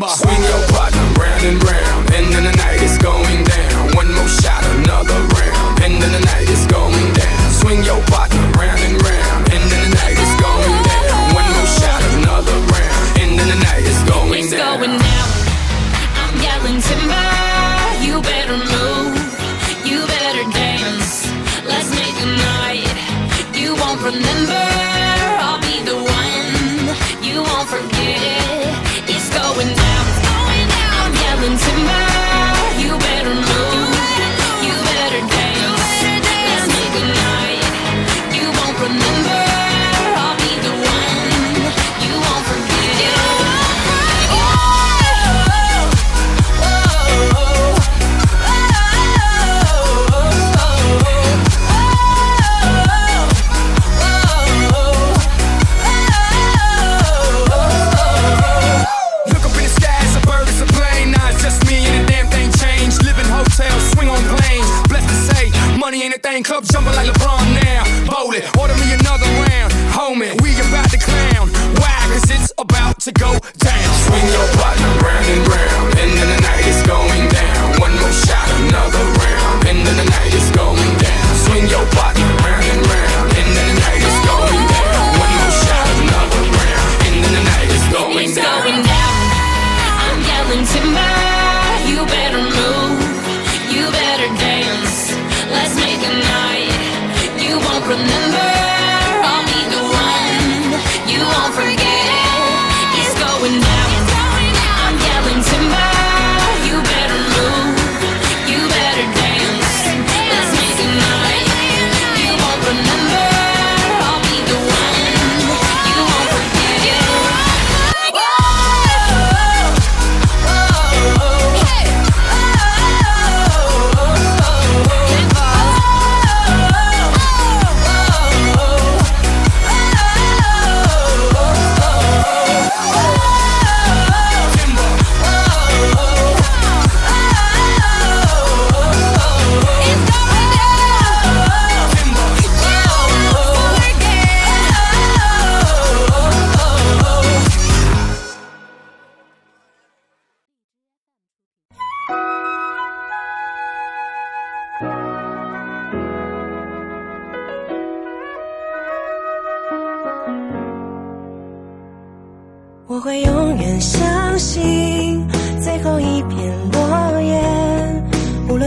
December. 我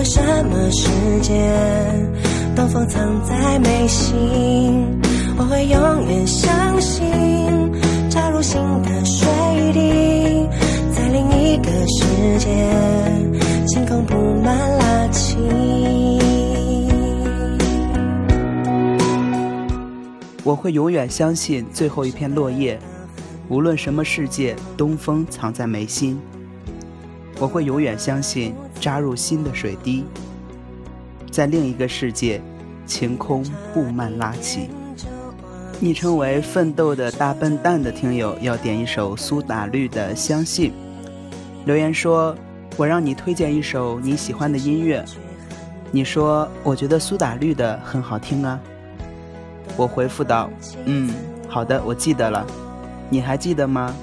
什么时间，东风藏在眉心。我会永远相信，插入心的水滴，在另一个世界，星空布满拉琴。我会永远相信最后一片落叶。无论什么世界，东风藏在眉心。我会永远相信，扎入心的水滴，在另一个世界，晴空布幔拉起。昵称为“奋斗的大笨蛋”的听友要点一首苏打绿的《相信》。留言说：“我让你推荐一首你喜欢的音乐。”你说：“我觉得苏打绿的很好听啊。”我回复道：“嗯，好的，我记得了。”你还记得吗？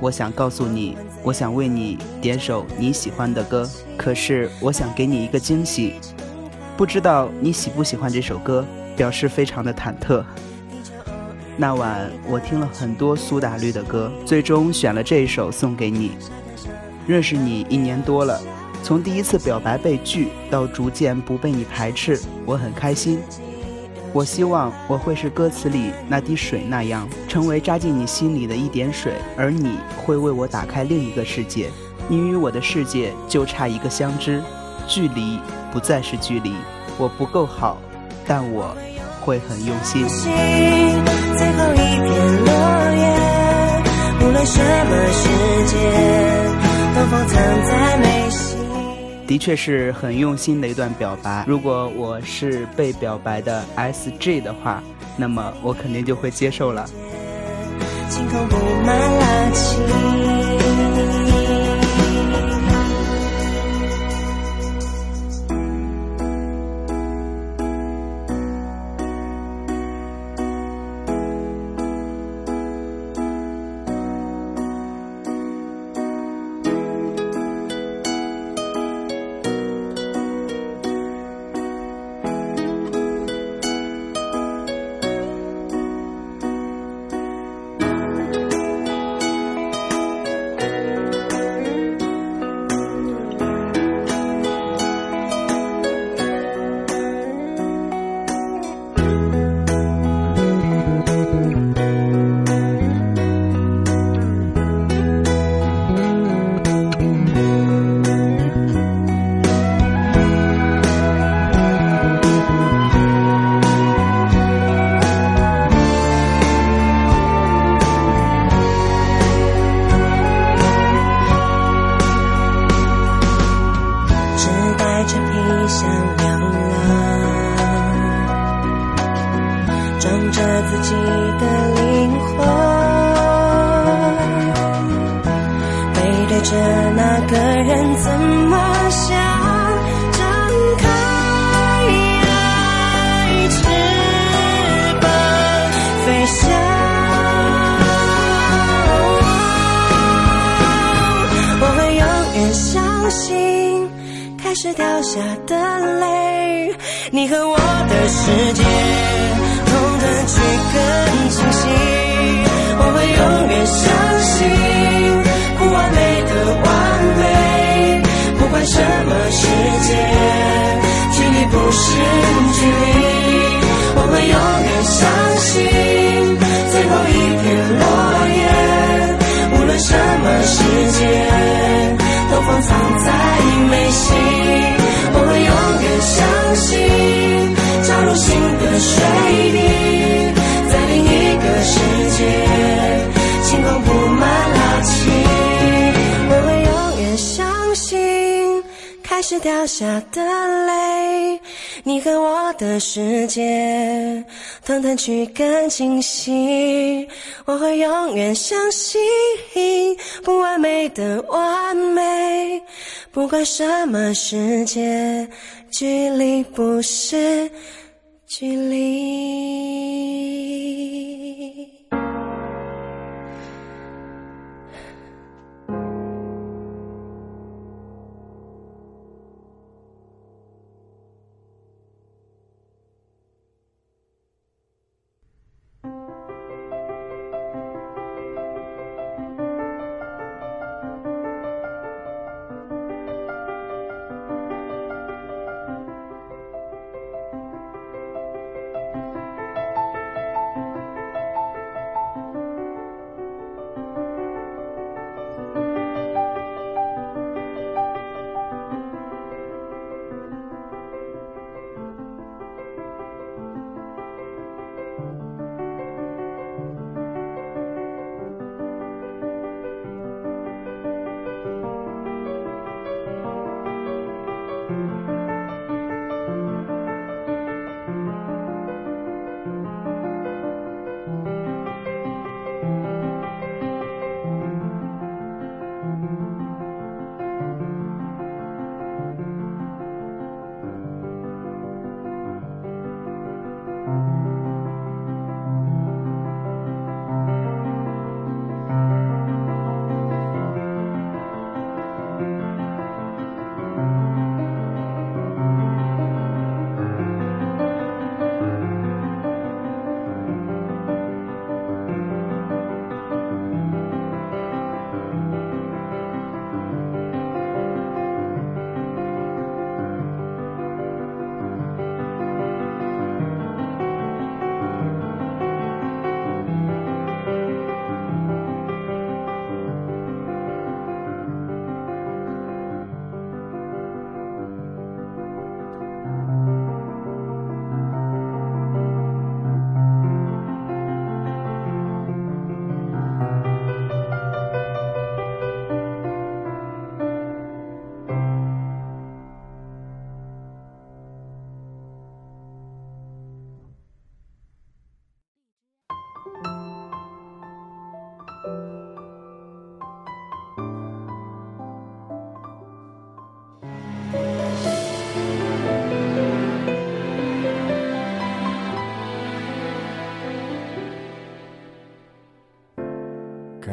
我想告诉你，我想为你点首你喜欢的歌。可是我想给你一个惊喜，不知道你喜不喜欢这首歌，表示非常的忐忑。那晚我听了很多苏打绿的歌，最终选了这一首送给你。认识你一年多了，从第一次表白被拒到逐渐不被你排斥，我很开心。我希望我会是歌词里那滴水那样，成为扎进你心里的一点水，而你会为我打开另一个世界。你与我的世界就差一个相知，距离不再是距离。我不够好，但我会很用心。最后一片落叶，无论什么时间，都放藏在眉心。的确是很用心的一段表白。如果我是被表白的 S G 的话，那么我肯定就会接受了。心开始掉下的泪，你和我的世界，痛的却更清晰。我会永远相信，不完美的完美，放藏在眉心，开始掉下的泪。你和我的世界，团团去更清晰。我会永远相信，不完美的完美，不管什么世界，距离不是距离。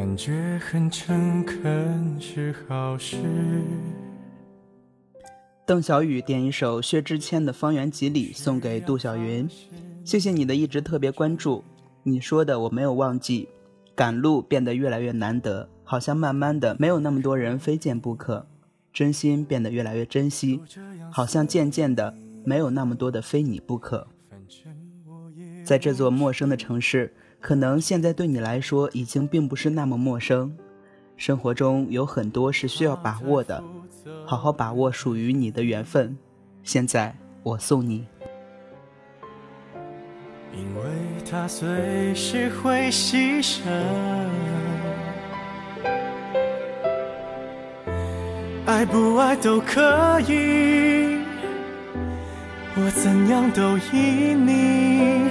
感觉很诚恳是好事。邓小雨点一首薛之谦的《方圆几里》送给杜小云，谢谢你的一直特别关注。你说的我没有忘记，赶路变得越来越难得，好像慢慢的没有那么多人非见不可。真心变得越来越珍惜，好像渐渐的没有那么多的非你不可。在这座陌生的城市，可能现在对你来说已经并不是那么陌生。生活中有很多是需要把握的，好好把握属于你的缘分。现在我送你。因为他随时会牺牲，爱不爱都可以，我怎样都依你，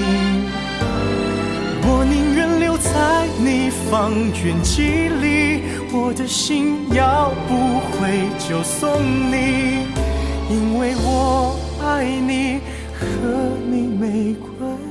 方圆几里，我的心要不回就送你，因为我爱你，和你没关系。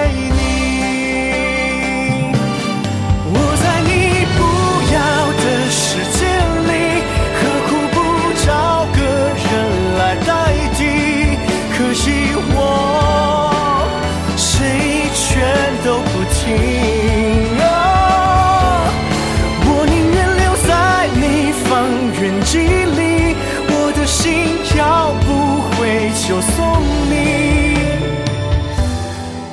不停。啊我宁愿留在你方圆几里，我的心要不回就送你。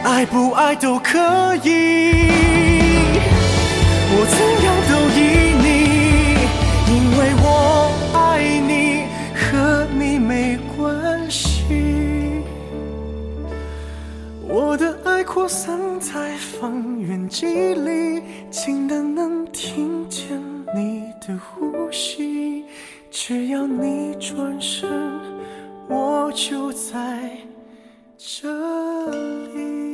爱不爱都可以，我怎样的爱扩散在方圆几里，近的能听见你的呼吸。只要你转身，我就在这里。